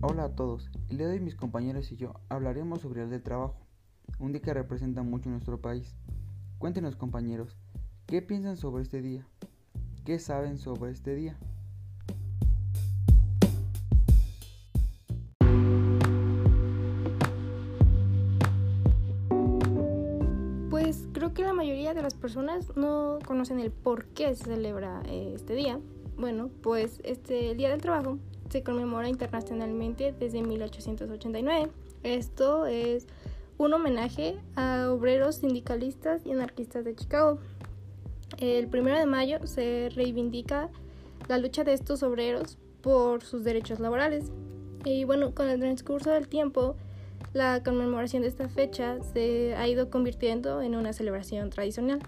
Hola a todos, el día de hoy mis compañeros y yo hablaremos sobre el del trabajo, un día que representa mucho nuestro país. Cuéntenos compañeros, ¿qué piensan sobre este día? ¿Qué saben sobre este día? Pues creo que la mayoría de las personas no conocen el por qué se celebra eh, este día. Bueno, pues este el Día del Trabajo se conmemora internacionalmente desde 1889. Esto es un homenaje a obreros sindicalistas y anarquistas de Chicago. El primero de mayo se reivindica la lucha de estos obreros por sus derechos laborales. Y bueno, con el transcurso del tiempo, la conmemoración de esta fecha se ha ido convirtiendo en una celebración tradicional.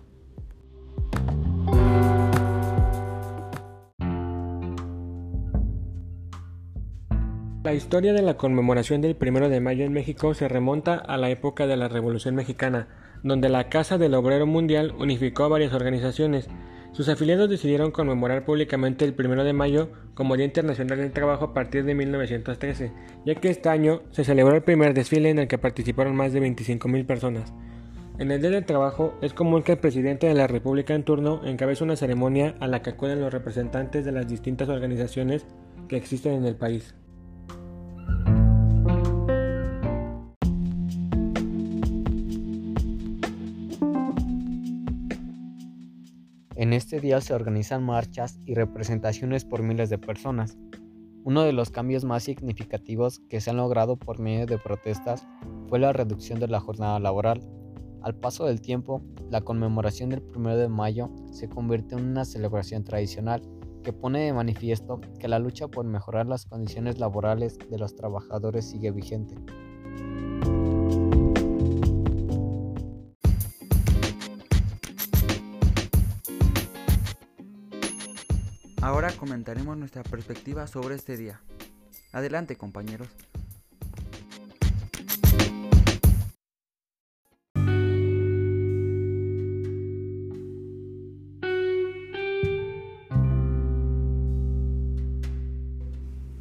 La historia de la conmemoración del 1 de mayo en México se remonta a la época de la Revolución Mexicana, donde la Casa del Obrero Mundial unificó a varias organizaciones. Sus afiliados decidieron conmemorar públicamente el 1 de mayo como Día Internacional del Trabajo a partir de 1913, ya que este año se celebró el primer desfile en el que participaron más de 25.000 personas. En el Día del Trabajo es común que el presidente de la República en turno encabece una ceremonia a la que acuden los representantes de las distintas organizaciones que existen en el país. En este día se organizan marchas y representaciones por miles de personas. Uno de los cambios más significativos que se han logrado por medio de protestas fue la reducción de la jornada laboral. Al paso del tiempo, la conmemoración del 1 de mayo se convierte en una celebración tradicional que pone de manifiesto que la lucha por mejorar las condiciones laborales de los trabajadores sigue vigente. Ahora comentaremos nuestra perspectiva sobre este día. Adelante compañeros.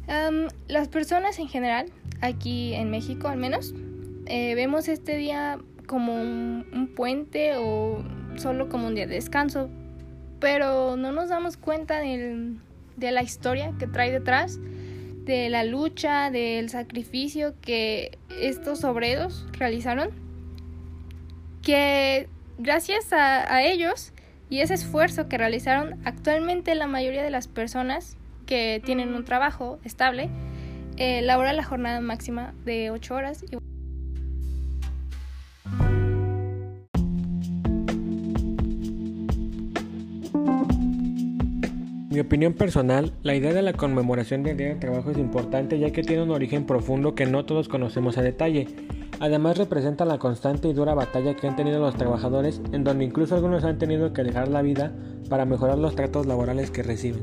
Um, las personas en general, aquí en México al menos, eh, vemos este día como un, un puente o solo como un día de descanso, pero no nos damos cuenta de la historia que trae detrás, de la lucha, del sacrificio que estos obreros realizaron, que gracias a, a ellos y ese esfuerzo que realizaron, actualmente la mayoría de las personas que tienen un trabajo estable eh, labora la jornada máxima de 8 horas. Y Mi opinión personal, la idea de la conmemoración del Día del Trabajo es importante ya que tiene un origen profundo que no todos conocemos a detalle. Además representa la constante y dura batalla que han tenido los trabajadores, en donde incluso algunos han tenido que dejar la vida para mejorar los tratos laborales que reciben.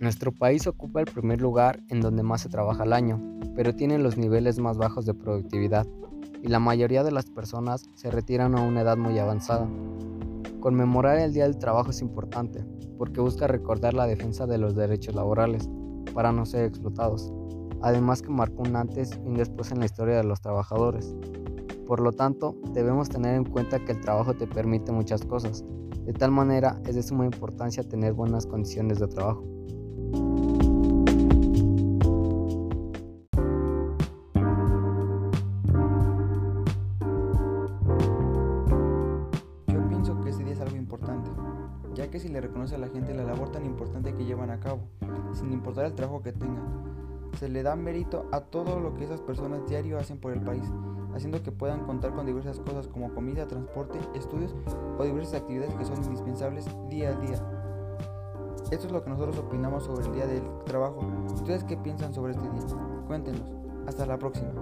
Nuestro país ocupa el primer lugar en donde más se trabaja al año, pero tiene los niveles más bajos de productividad y la mayoría de las personas se retiran a una edad muy avanzada. Conmemorar el Día del Trabajo es importante porque busca recordar la defensa de los derechos laborales para no ser explotados, además que marcó un antes y un después en la historia de los trabajadores. Por lo tanto, debemos tener en cuenta que el trabajo te permite muchas cosas, de tal manera es de suma importancia tener buenas condiciones de trabajo. Ya que si le reconoce a la gente la labor tan importante que llevan a cabo, sin importar el trabajo que tengan, se le da mérito a todo lo que esas personas diario hacen por el país, haciendo que puedan contar con diversas cosas como comida, transporte, estudios o diversas actividades que son indispensables día a día. Esto es lo que nosotros opinamos sobre el Día del Trabajo. ¿Ustedes qué piensan sobre este día? Cuéntenos. Hasta la próxima.